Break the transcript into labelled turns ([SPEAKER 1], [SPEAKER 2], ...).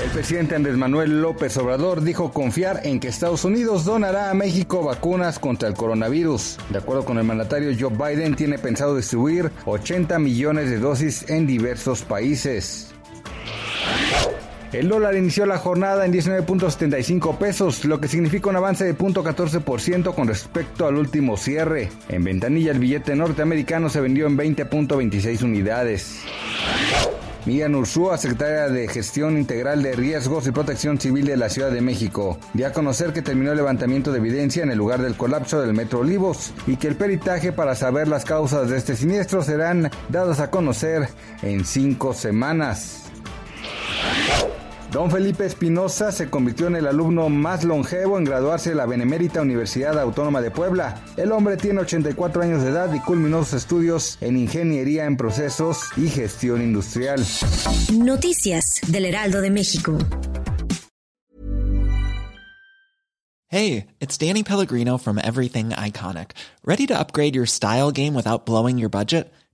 [SPEAKER 1] El presidente Andrés Manuel López Obrador dijo confiar en que Estados Unidos donará a México vacunas contra el coronavirus. De acuerdo con el mandatario Joe Biden, tiene pensado distribuir 80 millones de dosis en diversos países. El dólar inició la jornada en 19.75 pesos, lo que significa un avance de 0.14% con respecto al último cierre. En ventanilla el billete norteamericano se vendió en 20.26 unidades. Miriam Ursúa, secretaria de Gestión Integral de Riesgos y Protección Civil de la Ciudad de México, dio a conocer que terminó el levantamiento de evidencia en el lugar del colapso del Metro Olivos y que el peritaje para saber las causas de este siniestro serán dados a conocer en cinco semanas. Don Felipe Espinosa se convirtió en el alumno más longevo en graduarse de la Benemérita Universidad Autónoma de Puebla. El hombre tiene 84 años de edad y culminó sus estudios en Ingeniería en Procesos y Gestión Industrial.
[SPEAKER 2] Noticias del Heraldo de México.
[SPEAKER 3] Hey, it's Danny Pellegrino from Everything Iconic. ¿Ready to upgrade your style game without blowing your budget?